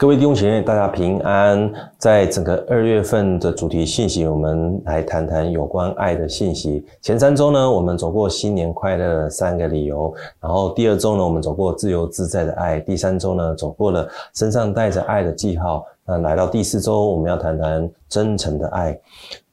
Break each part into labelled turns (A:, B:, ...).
A: 各位弟兄姐妹，大家平安。在整个二月份的主题信息，我们来谈谈有关爱的信息。前三周呢，我们走过新年快乐的三个理由；然后第二周呢，我们走过自由自在的爱；第三周呢，走过了身上带着爱的记号。那来到第四周，我们要谈谈真诚的爱。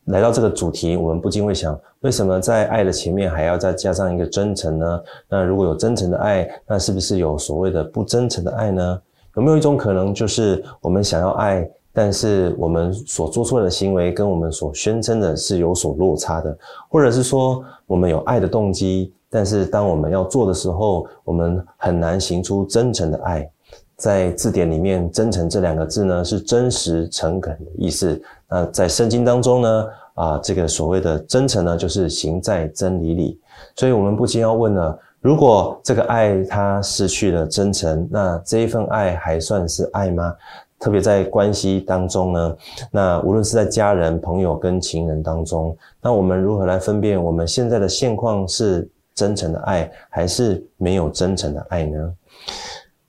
A: 来到这个主题，我们不禁会想：为什么在爱的前面还要再加上一个真诚呢？那如果有真诚的爱，那是不是有所谓的不真诚的爱呢？有没有一种可能，就是我们想要爱，但是我们所做出来的行为跟我们所宣称的是有所落差的，或者是说我们有爱的动机，但是当我们要做的时候，我们很难行出真诚的爱。在字典里面，“真诚”这两个字呢，是真实、诚恳的意思。那在圣经当中呢，啊，这个所谓的真诚呢，就是行在真理里。所以，我们不禁要问了。如果这个爱它失去了真诚，那这一份爱还算是爱吗？特别在关系当中呢，那无论是在家人、朋友跟情人当中，那我们如何来分辨我们现在的现况是真诚的爱，还是没有真诚的爱呢？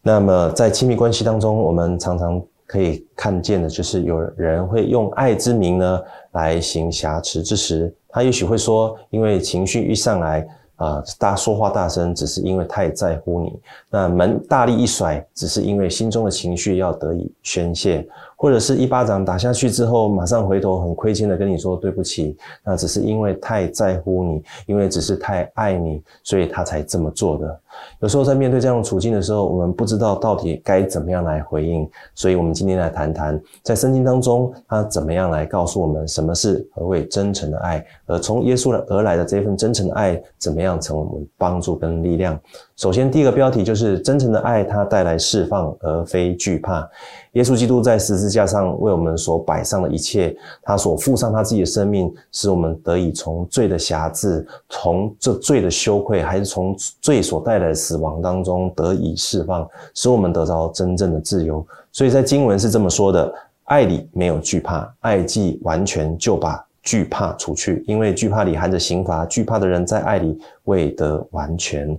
A: 那么在亲密关系当中，我们常常可以看见的就是有人会用爱之名呢来行瑕疵之时，他也许会说，因为情绪一上来。啊，大说话大声，只是因为太在乎你；那门大力一甩，只是因为心中的情绪要得以宣泄。或者是一巴掌打下去之后，马上回头很亏欠的跟你说对不起，那只是因为太在乎你，因为只是太爱你，所以他才这么做的。有时候在面对这样的处境的时候，我们不知道到底该怎么样来回应，所以我们今天来谈谈，在圣经当中，他怎么样来告诉我们什么是何谓真诚的爱，而从耶稣而来的这份真诚的爱，怎么样成为我们帮助跟力量。首先，第一个标题就是真诚的爱，它带来释放而非惧怕。耶稣基督在十字架上为我们所摆上的一切，他所付上他自己的生命，使我们得以从罪的辖制，从这罪的羞愧，还是从罪所带在死亡当中得以释放，使我们得到真正的自由。所以在经文是这么说的：爱里没有惧怕，爱既完全，就把惧怕除去，因为惧怕里含着刑罚，惧怕的人在爱里未得完全。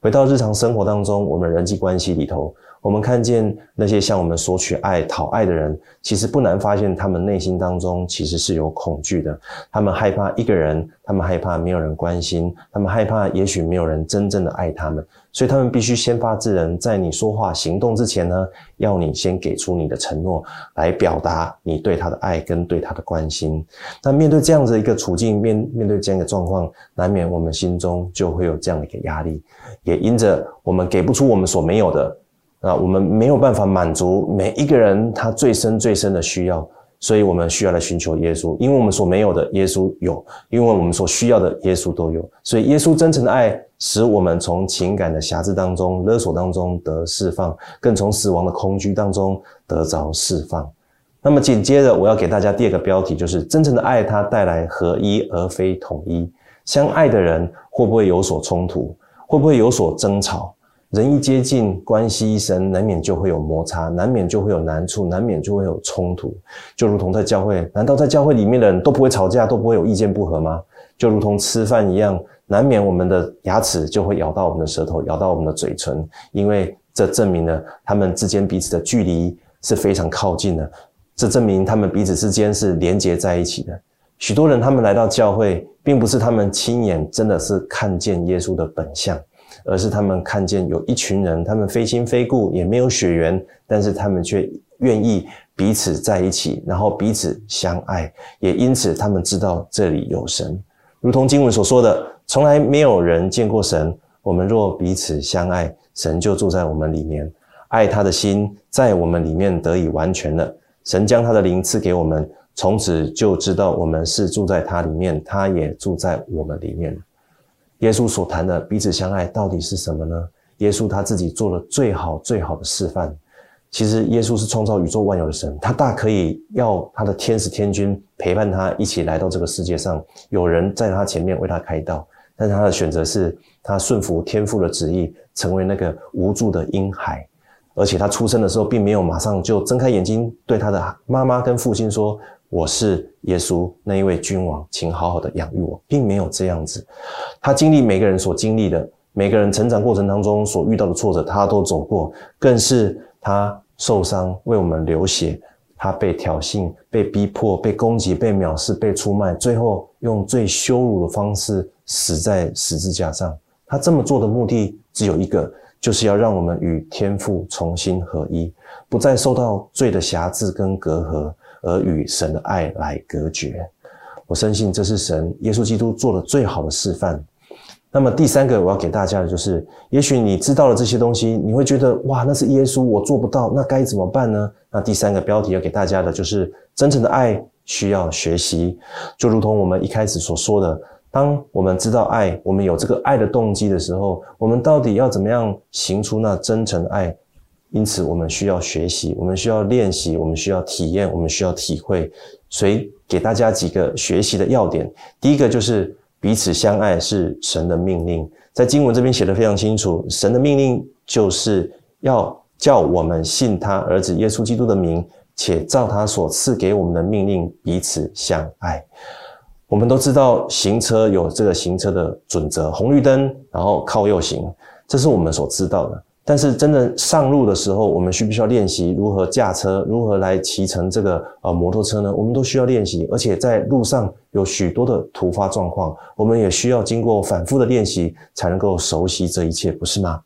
A: 回到日常生活当中，我们人际关系里头，我们看见那些向我们索取爱、讨爱的人，其实不难发现，他们内心当中其实是有恐惧的。他们害怕一个人，他们害怕没有人关心，他们害怕也许没有人真正的爱他们。所以他们必须先发制人，在你说话行动之前呢，要你先给出你的承诺，来表达你对他的爱跟对他的关心。那面对这样子一个处境，面面对这样一个状况，难免我们心中就会有这样的一个压力，也因着我们给不出我们所没有的，啊，我们没有办法满足每一个人他最深最深的需要。所以我们需要来寻求耶稣，因为我们所没有的，耶稣有；因为我们所需要的，耶稣都有。所以耶稣真诚的爱，使我们从情感的辖制当中、勒索当中得释放，更从死亡的恐惧当中得着释放。那么紧接着，我要给大家第二个标题，就是真诚的爱，它带来合一而非统一。相爱的人会不会有所冲突？会不会有所争吵？人一接近，关系一生，难免就会有摩擦，难免就会有难处，难免就会有冲突。就如同在教会，难道在教会里面的人都不会吵架，都不会有意见不合吗？就如同吃饭一样，难免我们的牙齿就会咬到我们的舌头，咬到我们的嘴唇，因为这证明了他们之间彼此的距离是非常靠近的，这证明他们彼此之间是连结在一起的。许多人他们来到教会，并不是他们亲眼真的是看见耶稣的本相。而是他们看见有一群人，他们非亲非故，也没有血缘，但是他们却愿意彼此在一起，然后彼此相爱，也因此他们知道这里有神，如同经文所说的，从来没有人见过神。我们若彼此相爱，神就住在我们里面，爱他的心在我们里面得以完全了。神将他的灵赐给我们，从此就知道我们是住在他里面，他也住在我们里面。耶稣所谈的彼此相爱到底是什么呢？耶稣他自己做了最好最好的示范。其实耶稣是创造宇宙万有的神，他大可以要他的天使天君陪伴他一起来到这个世界上，有人在他前面为他开道。但是他的选择是他顺服天父的旨意，成为那个无助的婴孩。而且他出生的时候，并没有马上就睁开眼睛对他的妈妈跟父亲说。我是耶稣那一位君王，请好好的养育我，并没有这样子。他经历每个人所经历的，每个人成长过程当中所遇到的挫折，他都走过。更是他受伤，为我们流血。他被挑衅、被逼迫、被攻击、被藐视、被出卖，最后用最羞辱的方式死在十字架上。他这么做的目的只有一个，就是要让我们与天父重新合一，不再受到罪的辖制跟隔阂，而与神的爱来隔绝。我深信这是神耶稣基督做的最好的示范。那么第三个我要给大家的就是，也许你知道了这些东西，你会觉得哇，那是耶稣，我做不到，那该怎么办呢？那第三个标题要给大家的就是，真诚的爱需要学习。就如同我们一开始所说的，当我们知道爱，我们有这个爱的动机的时候，我们到底要怎么样行出那真诚的爱？因此，我们需要学习，我们需要练习，我们需要体验，我们需要体会。所以给大家几个学习的要点，第一个就是。彼此相爱是神的命令，在经文这边写的非常清楚。神的命令就是要叫我们信他儿子耶稣基督的名，且照他所赐给我们的命令彼此相爱。我们都知道行车有这个行车的准则，红绿灯，然后靠右行，这是我们所知道的。但是真的上路的时候，我们需不需要练习如何驾车，如何来骑乘这个呃摩托车呢？我们都需要练习，而且在路上有许多的突发状况，我们也需要经过反复的练习，才能够熟悉这一切，不是吗？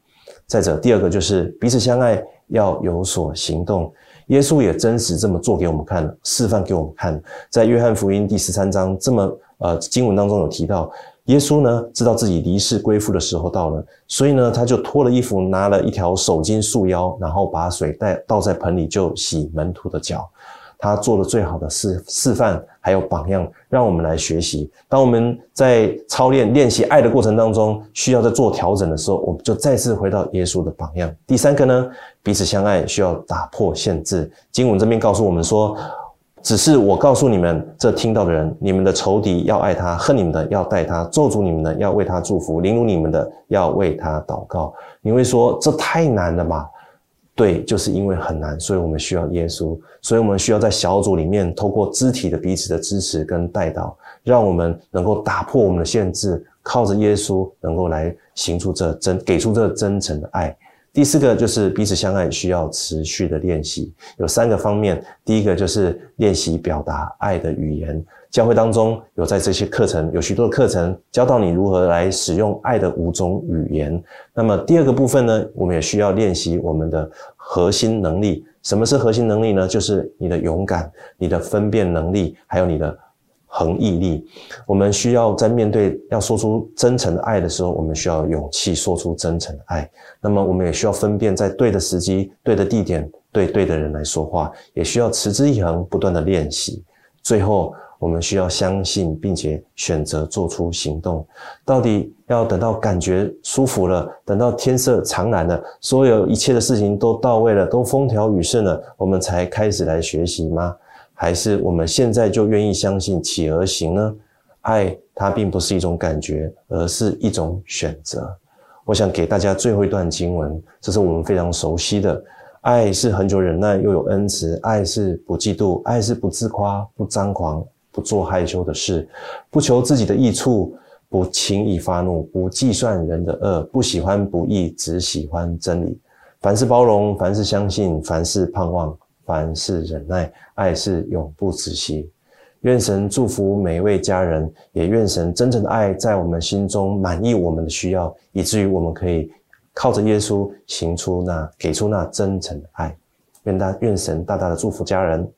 A: 再者，第二个就是彼此相爱要有所行动，耶稣也真实这么做给我们看了，示范给我们看，在约翰福音第十三章这么呃经文当中有提到。耶稣呢，知道自己离世归父的时候到了，所以呢，他就脱了衣服，拿了一条手巾束腰，然后把水带倒在盆里，就洗门徒的脚。他做了最好的示示范，还有榜样，让我们来学习。当我们在操练练习爱的过程当中，需要在做调整的时候，我们就再次回到耶稣的榜样。第三个呢，彼此相爱需要打破限制。经文这边告诉我们说。只是我告诉你们，这听到的人，你们的仇敌要爱他，恨你们的要待他，咒诅你们的要为他祝福，凌辱你们的要为他祷告。你会说这太难了吧？对，就是因为很难，所以我们需要耶稣，所以我们需要在小组里面，透过肢体的彼此的支持跟带导，让我们能够打破我们的限制，靠着耶稣能够来行出这真，给出这真诚的爱。第四个就是彼此相爱需要持续的练习，有三个方面。第一个就是练习表达爱的语言。教会当中有在这些课程，有许多的课程教到你如何来使用爱的五种语言。那么第二个部分呢，我们也需要练习我们的核心能力。什么是核心能力呢？就是你的勇敢、你的分辨能力，还有你的。恒毅力，我们需要在面对要说出真诚的爱的时候，我们需要勇气说出真诚的爱。那么，我们也需要分辨在对的时机、对的地点、对对的人来说话，也需要持之以恒，不断的练习。最后，我们需要相信，并且选择做出行动。到底要等到感觉舒服了，等到天色常蓝了，所有一切的事情都到位了，都风调雨顺了，我们才开始来学习吗？还是我们现在就愿意相信企而行呢？爱它并不是一种感觉，而是一种选择。我想给大家最后一段经文，这是我们非常熟悉的。爱是很久忍耐，又有恩慈；爱是不嫉妒，爱是不自夸，不张狂，不做害羞的事，不求自己的益处，不轻易发怒，不计算人的恶，不喜欢不义，只喜欢真理。凡事包容，凡事相信，凡事盼望。凡事忍耐，爱是永不止息。愿神祝福每一位家人，也愿神真正的爱在我们心中满意我们的需要，以至于我们可以靠着耶稣行出那给出那真诚的爱。愿大愿神大大的祝福家人。